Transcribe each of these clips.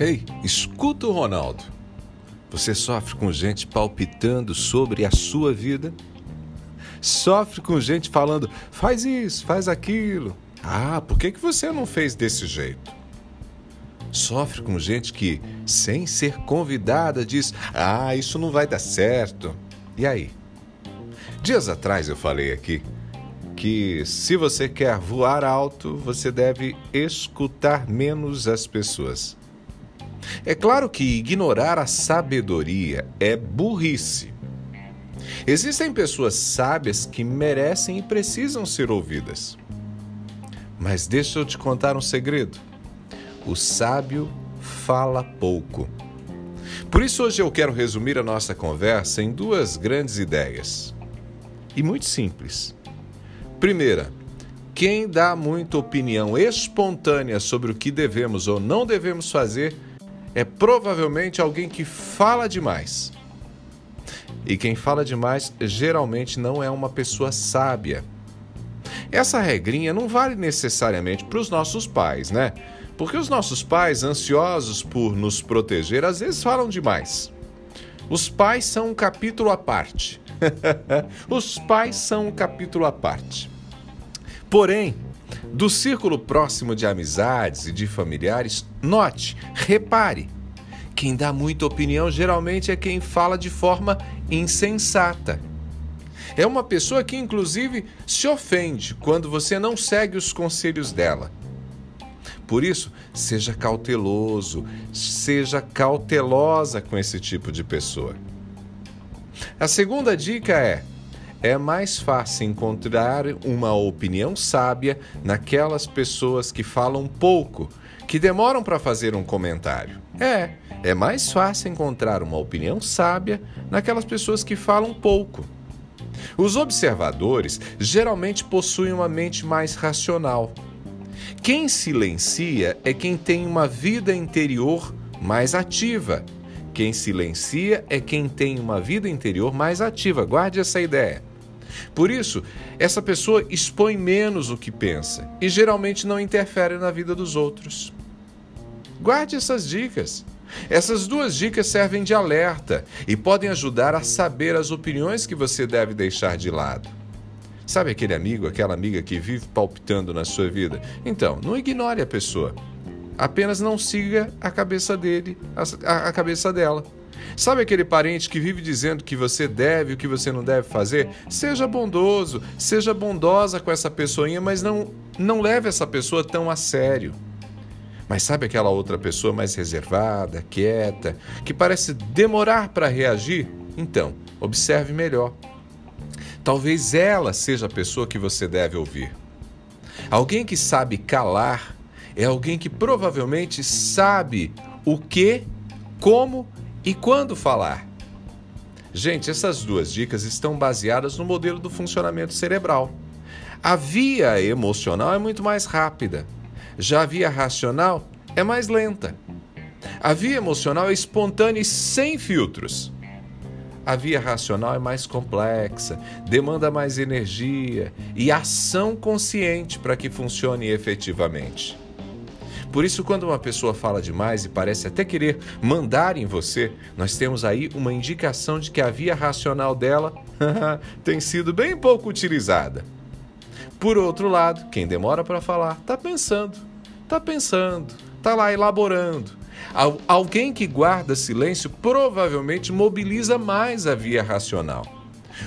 Ei, escuta o Ronaldo. Você sofre com gente palpitando sobre a sua vida? Sofre com gente falando, faz isso, faz aquilo. Ah, por que, que você não fez desse jeito? Sofre com gente que, sem ser convidada, diz: Ah, isso não vai dar certo. E aí? Dias atrás eu falei aqui que se você quer voar alto, você deve escutar menos as pessoas. É claro que ignorar a sabedoria é burrice. Existem pessoas sábias que merecem e precisam ser ouvidas. Mas deixa eu te contar um segredo. O sábio fala pouco. Por isso, hoje eu quero resumir a nossa conversa em duas grandes ideias. E muito simples. Primeira, quem dá muita opinião espontânea sobre o que devemos ou não devemos fazer é provavelmente alguém que fala demais. E quem fala demais geralmente não é uma pessoa sábia. Essa regrinha não vale necessariamente para os nossos pais, né? Porque os nossos pais, ansiosos por nos proteger, às vezes falam demais. Os pais são um capítulo à parte. os pais são um capítulo à parte. Porém, do círculo próximo de amizades e de familiares, note, repare. Quem dá muita opinião geralmente é quem fala de forma insensata. É uma pessoa que, inclusive, se ofende quando você não segue os conselhos dela. Por isso, seja cauteloso, seja cautelosa com esse tipo de pessoa. A segunda dica é: é mais fácil encontrar uma opinião sábia naquelas pessoas que falam pouco, que demoram para fazer um comentário. É, é mais fácil encontrar uma opinião sábia naquelas pessoas que falam pouco. Os observadores geralmente possuem uma mente mais racional. Quem silencia é quem tem uma vida interior mais ativa. Quem silencia é quem tem uma vida interior mais ativa. Guarde essa ideia. Por isso, essa pessoa expõe menos o que pensa e geralmente não interfere na vida dos outros. Guarde essas dicas. Essas duas dicas servem de alerta e podem ajudar a saber as opiniões que você deve deixar de lado. Sabe aquele amigo, aquela amiga que vive palpitando na sua vida? Então, não ignore a pessoa. Apenas não siga a cabeça dele, a, a cabeça dela. Sabe aquele parente que vive dizendo que você deve e o que você não deve fazer? Seja bondoso, seja bondosa com essa pessoinha, mas não, não leve essa pessoa tão a sério. Mas sabe aquela outra pessoa mais reservada, quieta, que parece demorar para reagir? Então, observe melhor. Talvez ela seja a pessoa que você deve ouvir. Alguém que sabe calar é alguém que provavelmente sabe o que, como e quando falar. Gente, essas duas dicas estão baseadas no modelo do funcionamento cerebral. A via emocional é muito mais rápida. Já a via racional é mais lenta. A via emocional é espontânea e sem filtros. A via racional é mais complexa, demanda mais energia e ação consciente para que funcione efetivamente. Por isso, quando uma pessoa fala demais e parece até querer mandar em você, nós temos aí uma indicação de que a via racional dela tem sido bem pouco utilizada. Por outro lado, quem demora para falar está pensando, está pensando, está lá elaborando. Alguém que guarda silêncio provavelmente mobiliza mais a via racional.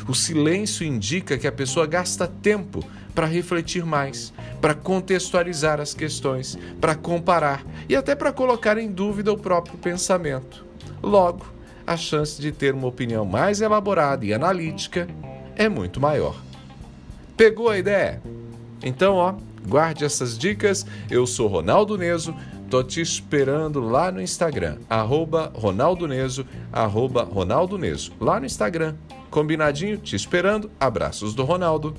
O silêncio indica que a pessoa gasta tempo para refletir mais, para contextualizar as questões, para comparar e até para colocar em dúvida o próprio pensamento. Logo, a chance de ter uma opinião mais elaborada e analítica é muito maior. Pegou a ideia? Então, ó, guarde essas dicas. Eu sou Ronaldo Neso, tô te esperando lá no Instagram, arroba Ronaldo Neso, arroba Ronaldo Neso, lá no Instagram. Combinadinho? Te esperando. Abraços do Ronaldo.